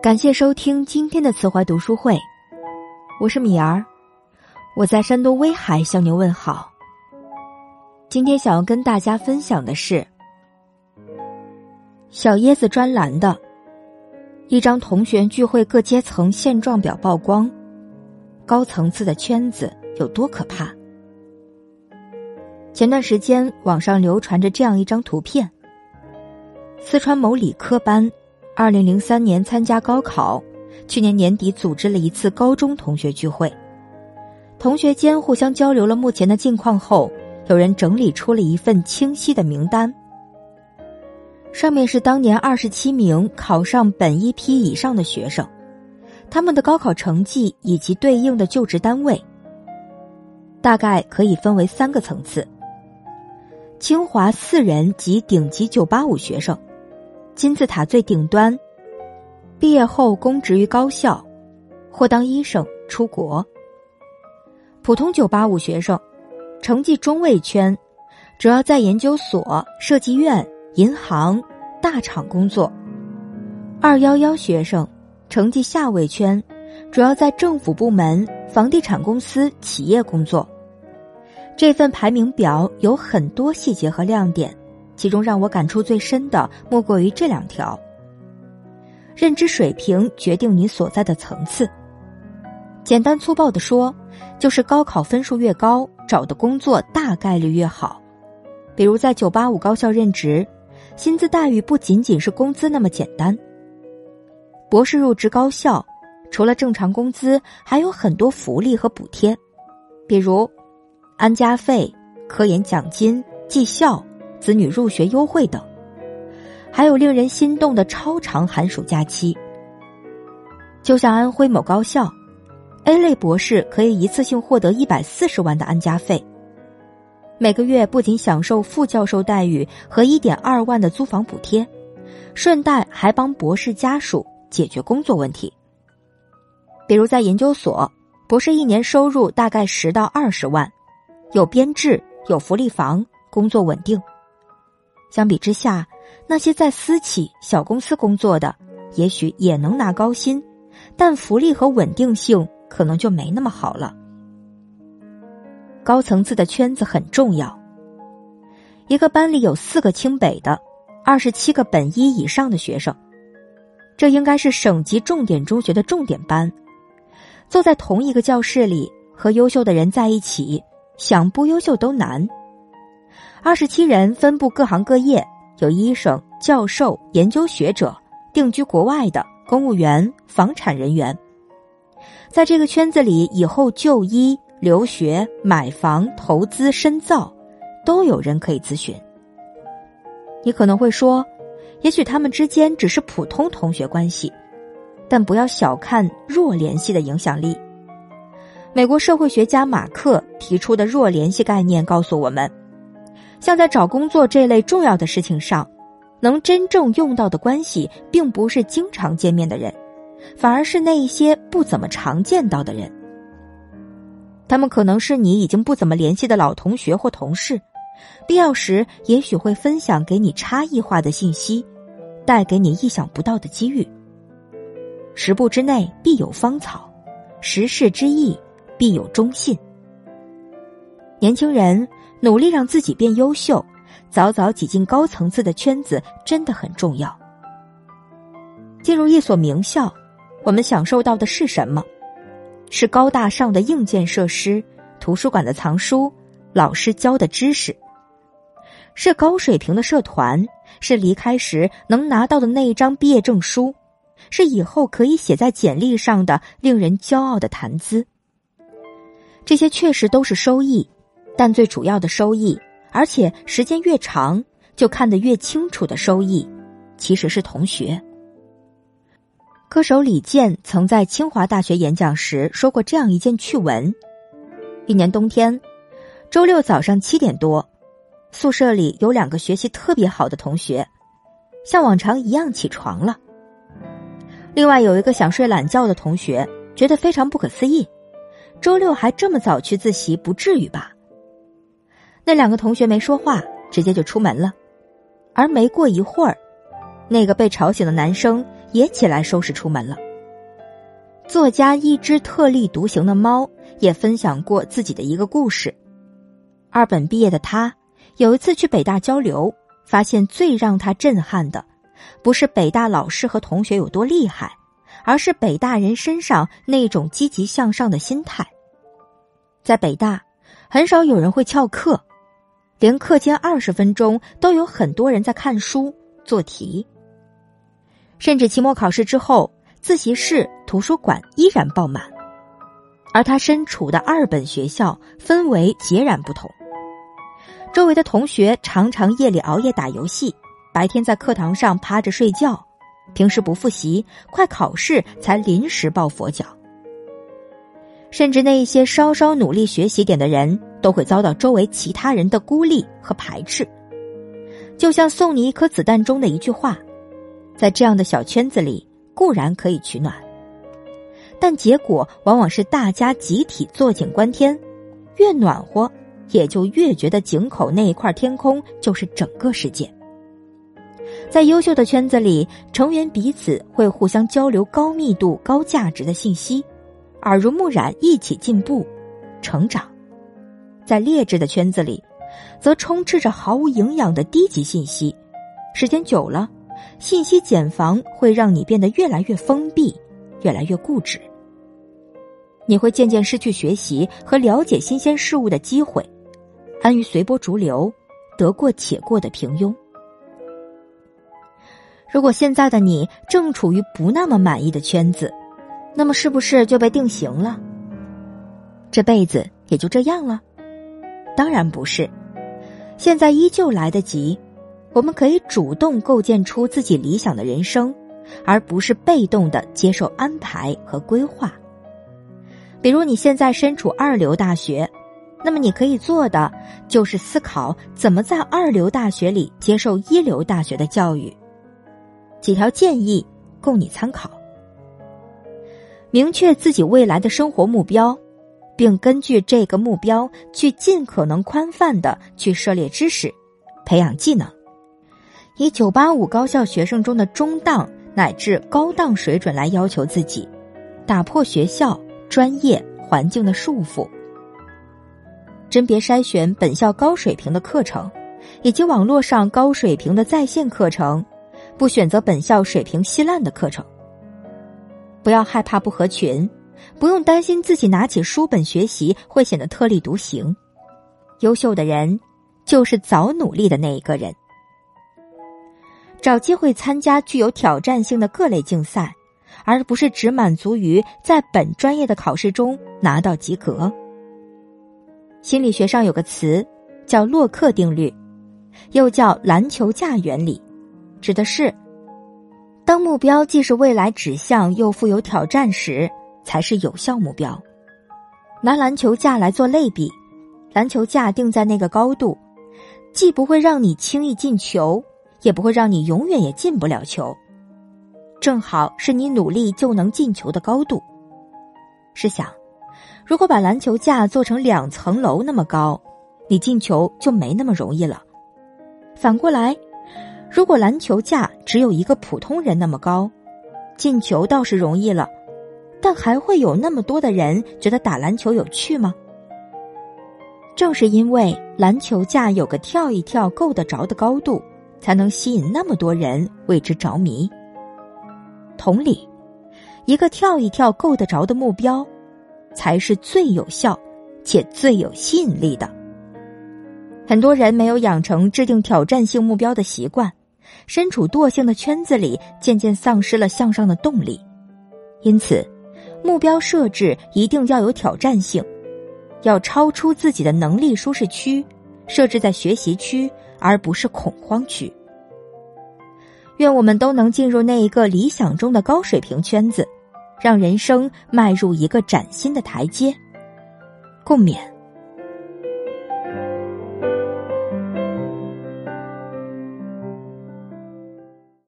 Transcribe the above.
感谢收听今天的慈怀读书会，我是米儿，我在山东威海向您问好。今天想要跟大家分享的是小椰子专栏的一张同学聚会各阶层现状表曝光，高层次的圈子有多可怕？前段时间网上流传着这样一张图片：四川某理科班。二零零三年参加高考，去年年底组织了一次高中同学聚会，同学间互相交流了目前的近况后，有人整理出了一份清晰的名单。上面是当年二十七名考上本一批以上的学生，他们的高考成绩以及对应的就职单位，大概可以分为三个层次：清华四人及顶级九八五学生。金字塔最顶端，毕业后公职于高校，或当医生出国。普通九八五学生，成绩中位圈，主要在研究所、设计院、银行、大厂工作。二幺幺学生，成绩下位圈，主要在政府部门、房地产公司、企业工作。这份排名表有很多细节和亮点。其中让我感触最深的，莫过于这两条：认知水平决定你所在的层次。简单粗暴的说，就是高考分数越高，找的工作大概率越好。比如在九八五高校任职，薪资待遇不仅仅是工资那么简单。博士入职高校，除了正常工资，还有很多福利和补贴，比如安家费、科研奖金、绩效。子女入学优惠等，还有令人心动的超长寒暑假期。就像安徽某高校，A 类博士可以一次性获得一百四十万的安家费，每个月不仅享受副教授待遇和一点二万的租房补贴，顺带还帮博士家属解决工作问题。比如在研究所，博士一年收入大概十到二十万，有编制，有福利房，工作稳定。相比之下，那些在私企、小公司工作的，也许也能拿高薪，但福利和稳定性可能就没那么好了。高层次的圈子很重要。一个班里有四个清北的，二十七个本一以上的学生，这应该是省级重点中学的重点班。坐在同一个教室里，和优秀的人在一起，想不优秀都难。二十七人分布各行各业，有医生、教授、研究学者，定居国外的公务员、房产人员。在这个圈子里，以后就医、留学、买房、投资、深造，都有人可以咨询。你可能会说，也许他们之间只是普通同学关系，但不要小看弱联系的影响力。美国社会学家马克提出的弱联系概念告诉我们。像在找工作这类重要的事情上，能真正用到的关系，并不是经常见面的人，反而是那一些不怎么常见到的人。他们可能是你已经不怎么联系的老同学或同事，必要时也许会分享给你差异化的信息，带给你意想不到的机遇。十步之内必有芳草，十世之易必有忠信。年轻人。努力让自己变优秀，早早挤进高层次的圈子真的很重要。进入一所名校，我们享受到的是什么？是高大上的硬件设施、图书馆的藏书、老师教的知识，是高水平的社团，是离开时能拿到的那一张毕业证书，是以后可以写在简历上的令人骄傲的谈资。这些确实都是收益。但最主要的收益，而且时间越长就看得越清楚的收益，其实是同学。歌手李健曾在清华大学演讲时说过这样一件趣闻：一年冬天，周六早上七点多，宿舍里有两个学习特别好的同学，像往常一样起床了。另外有一个想睡懒觉的同学，觉得非常不可思议：周六还这么早去自习，不至于吧？那两个同学没说话，直接就出门了。而没过一会儿，那个被吵醒的男生也起来收拾出门了。作家一只特立独行的猫也分享过自己的一个故事。二本毕业的他，有一次去北大交流，发现最让他震撼的，不是北大老师和同学有多厉害，而是北大人身上那种积极向上的心态。在北大，很少有人会翘课，连课间二十分钟都有很多人在看书做题，甚至期末考试之后。自习室、图书馆依然爆满，而他身处的二本学校氛围截然不同。周围的同学常常夜里熬夜打游戏，白天在课堂上趴着睡觉，平时不复习，快考试才临时抱佛脚。甚至那一些稍稍努力学习点的人，都会遭到周围其他人的孤立和排斥。就像送你一颗子弹中的一句话，在这样的小圈子里。固然可以取暖，但结果往往是大家集体坐井观天，越暖和，也就越觉得井口那一块天空就是整个世界。在优秀的圈子里，成员彼此会互相交流高密度、高价值的信息，耳濡目染，一起进步、成长；在劣质的圈子里，则充斥着毫无营养的低级信息，时间久了。信息茧房会让你变得越来越封闭，越来越固执。你会渐渐失去学习和了解新鲜事物的机会，安于随波逐流，得过且过的平庸。如果现在的你正处于不那么满意的圈子，那么是不是就被定型了？这辈子也就这样了？当然不是，现在依旧来得及。我们可以主动构建出自己理想的人生，而不是被动的接受安排和规划。比如你现在身处二流大学，那么你可以做的就是思考怎么在二流大学里接受一流大学的教育。几条建议供你参考：明确自己未来的生活目标，并根据这个目标去尽可能宽泛的去涉猎知识，培养技能。以九八五高校学生中的中档乃至高档水准来要求自己，打破学校专业环境的束缚，甄别筛选本校高水平的课程，以及网络上高水平的在线课程，不选择本校水平稀烂的课程。不要害怕不合群，不用担心自己拿起书本学习会显得特立独行。优秀的人，就是早努力的那一个人。找机会参加具有挑战性的各类竞赛，而不是只满足于在本专业的考试中拿到及格。心理学上有个词叫洛克定律，又叫篮球架原理，指的是当目标既是未来指向又富有挑战时，才是有效目标。拿篮球架来做类比，篮球架定在那个高度，既不会让你轻易进球。也不会让你永远也进不了球，正好是你努力就能进球的高度。试想，如果把篮球架做成两层楼那么高，你进球就没那么容易了。反过来，如果篮球架只有一个普通人那么高，进球倒是容易了，但还会有那么多的人觉得打篮球有趣吗？正是因为篮球架有个跳一跳够得着的高度。才能吸引那么多人为之着迷。同理，一个跳一跳够得着的目标，才是最有效且最有吸引力的。很多人没有养成制定挑战性目标的习惯，身处惰性的圈子里，渐渐丧失了向上的动力。因此，目标设置一定要有挑战性，要超出自己的能力舒适区，设置在学习区。而不是恐慌区。愿我们都能进入那一个理想中的高水平圈子，让人生迈入一个崭新的台阶。共勉。